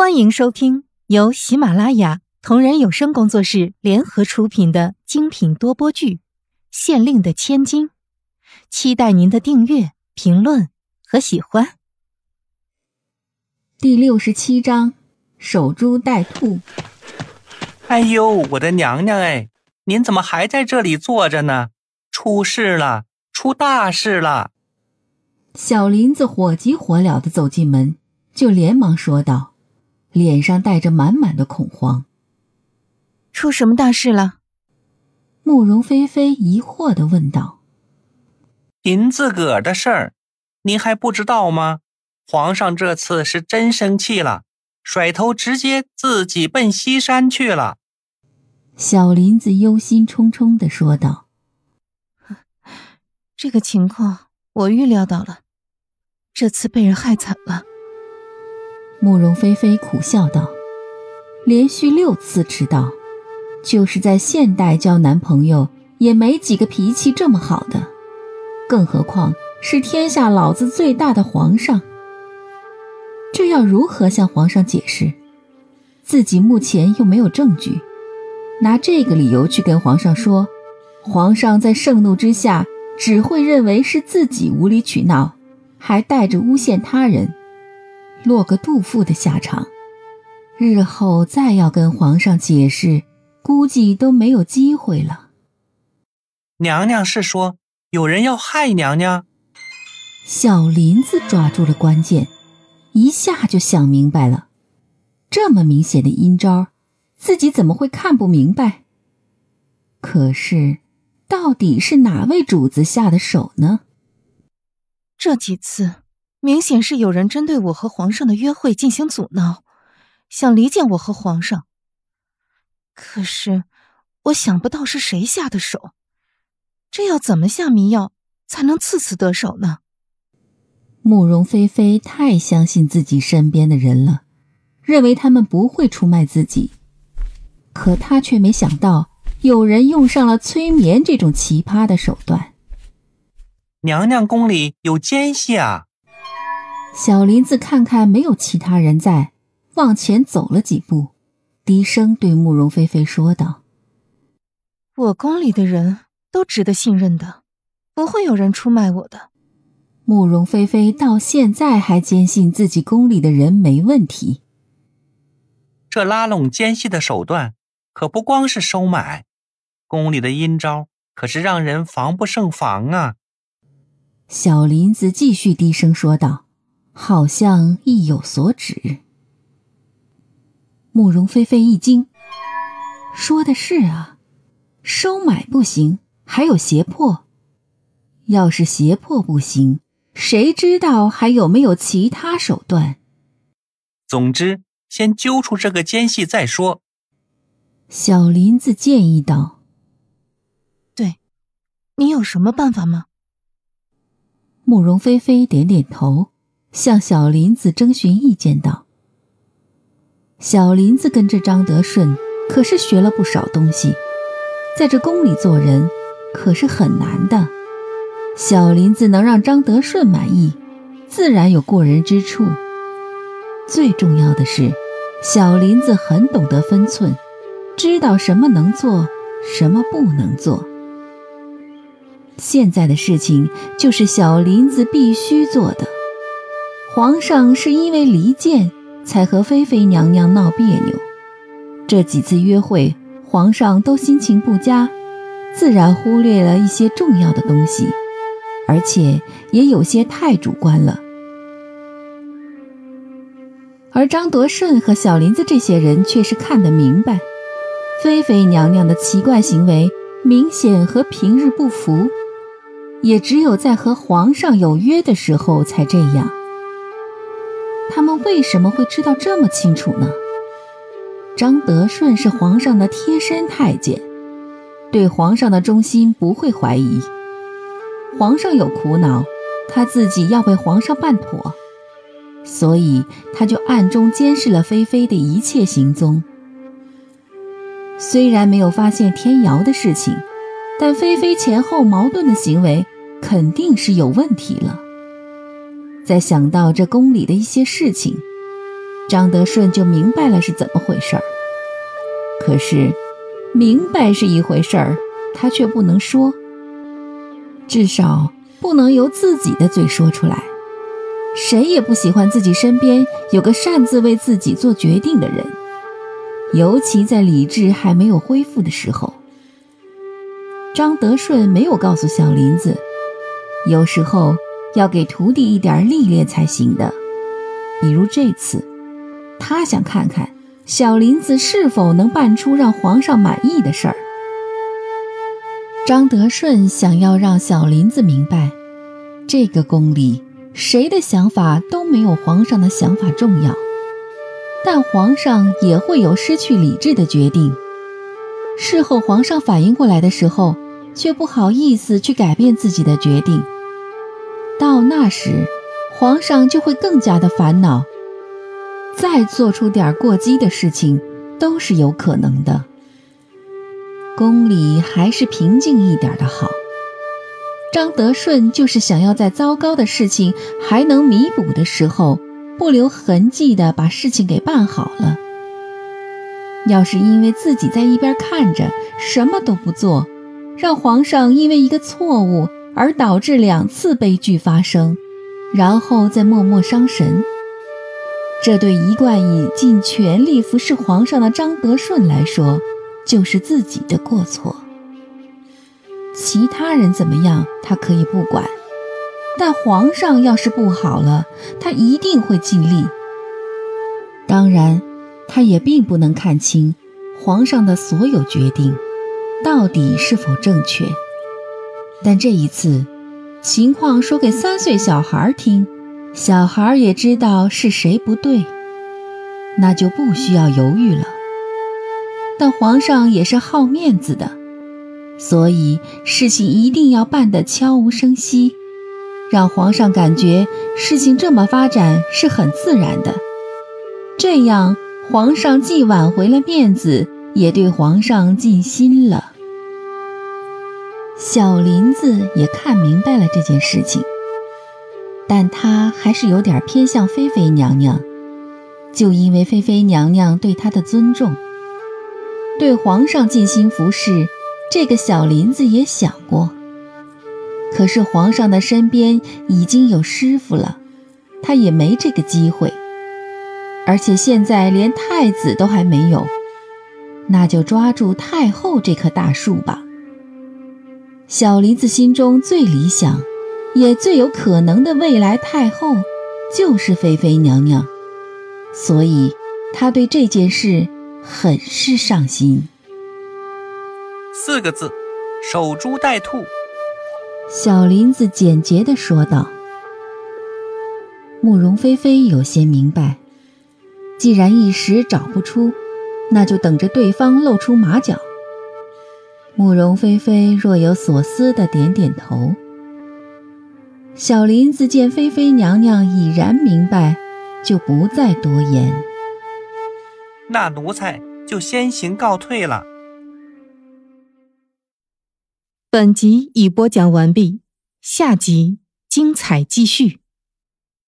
欢迎收听由喜马拉雅同人有声工作室联合出品的精品多播剧《县令的千金》，期待您的订阅、评论和喜欢。第六十七章：守株待兔。哎呦，我的娘娘哎，您怎么还在这里坐着呢？出事了，出大事了！小林子火急火燎的走进门，就连忙说道。脸上带着满满的恐慌。出什么大事了？慕容菲菲疑惑的问道。您自个儿的事儿，您还不知道吗？皇上这次是真生气了，甩头直接自己奔西山去了。小林子忧心忡忡的说道：“ 这个情况我预料到了，这次被人害惨了。”慕容菲菲苦笑道：“连续六次迟到，就是在现代交男朋友也没几个脾气这么好的，更何况是天下老子最大的皇上。这要如何向皇上解释？自己目前又没有证据，拿这个理由去跟皇上说，皇上在盛怒之下只会认为是自己无理取闹，还带着诬陷他人。”落个杜甫的下场，日后再要跟皇上解释，估计都没有机会了。娘娘是说有人要害娘娘？小林子抓住了关键，一下就想明白了。这么明显的阴招，自己怎么会看不明白？可是，到底是哪位主子下的手呢？这几次。明显是有人针对我和皇上的约会进行阻挠，想离间我和皇上。可是我想不到是谁下的手，这要怎么下迷药才能次次得手呢？慕容菲菲太相信自己身边的人了，认为他们不会出卖自己，可她却没想到有人用上了催眠这种奇葩的手段。娘娘宫里有奸细啊！小林子看看没有其他人在，往前走了几步，低声对慕容菲菲说道：“我宫里的人都值得信任的，不会有人出卖我的。”慕容菲菲到现在还坚信自己宫里的人没问题。这拉拢奸细的手段可不光是收买，宫里的阴招可是让人防不胜防啊！小林子继续低声说道。好像意有所指。慕容菲菲一惊，说的是啊，收买不行，还有胁迫。要是胁迫不行，谁知道还有没有其他手段？总之，先揪出这个奸细再说。小林子建议道：“对，你有什么办法吗？”慕容菲菲点点头。向小林子征询意见道：“小林子跟着张德顺，可是学了不少东西，在这宫里做人可是很难的。小林子能让张德顺满意，自然有过人之处。最重要的是，小林子很懂得分寸，知道什么能做，什么不能做。现在的事情就是小林子必须做的。”皇上是因为离间才和妃妃娘娘闹别扭，这几次约会，皇上都心情不佳，自然忽略了一些重要的东西，而且也有些太主观了。而张德顺和小林子这些人却是看得明白，妃妃娘娘的奇怪行为明显和平日不符，也只有在和皇上有约的时候才这样。他为什么会知道这么清楚呢？张德顺是皇上的贴身太监，对皇上的忠心不会怀疑。皇上有苦恼，他自己要为皇上办妥，所以他就暗中监视了菲菲的一切行踪。虽然没有发现天瑶的事情，但菲菲前后矛盾的行为肯定是有问题了。再想到这宫里的一些事情，张德顺就明白了是怎么回事儿。可是，明白是一回事儿，他却不能说，至少不能由自己的嘴说出来。谁也不喜欢自己身边有个擅自为自己做决定的人，尤其在理智还没有恢复的时候。张德顺没有告诉小林子，有时候要给徒弟一点历练才行的。比如这次，他想看看小林子是否能办出让皇上满意的事儿。张德顺想要让小林子明白，这个宫里。谁的想法都没有皇上的想法重要，但皇上也会有失去理智的决定。事后皇上反应过来的时候，却不好意思去改变自己的决定。到那时，皇上就会更加的烦恼，再做出点过激的事情都是有可能的。宫里还是平静一点的好。张德顺就是想要在糟糕的事情还能弥补的时候，不留痕迹地把事情给办好了。要是因为自己在一边看着，什么都不做，让皇上因为一个错误而导致两次悲剧发生，然后再默默伤神，这对一贯以尽全力服侍皇上的张德顺来说，就是自己的过错。其他人怎么样，他可以不管，但皇上要是不好了，他一定会尽力。当然，他也并不能看清皇上的所有决定到底是否正确。但这一次，情况说给三岁小孩听，小孩也知道是谁不对，那就不需要犹豫了。但皇上也是好面子的。所以事情一定要办得悄无声息，让皇上感觉事情这么发展是很自然的。这样，皇上既挽回了面子，也对皇上尽心了。小林子也看明白了这件事情，但他还是有点偏向妃妃娘娘，就因为妃妃娘娘对他的尊重，对皇上尽心服侍。这个小林子也想过，可是皇上的身边已经有师傅了，他也没这个机会。而且现在连太子都还没有，那就抓住太后这棵大树吧。小林子心中最理想，也最有可能的未来太后，就是菲菲娘娘，所以他对这件事很是上心。四个字，守株待兔。小林子简洁的说道。慕容菲菲有些明白，既然一时找不出，那就等着对方露出马脚。慕容菲菲若有所思的点点头。小林子见菲菲娘娘已然明白，就不再多言。那奴才就先行告退了。本集已播讲完毕，下集精彩继续。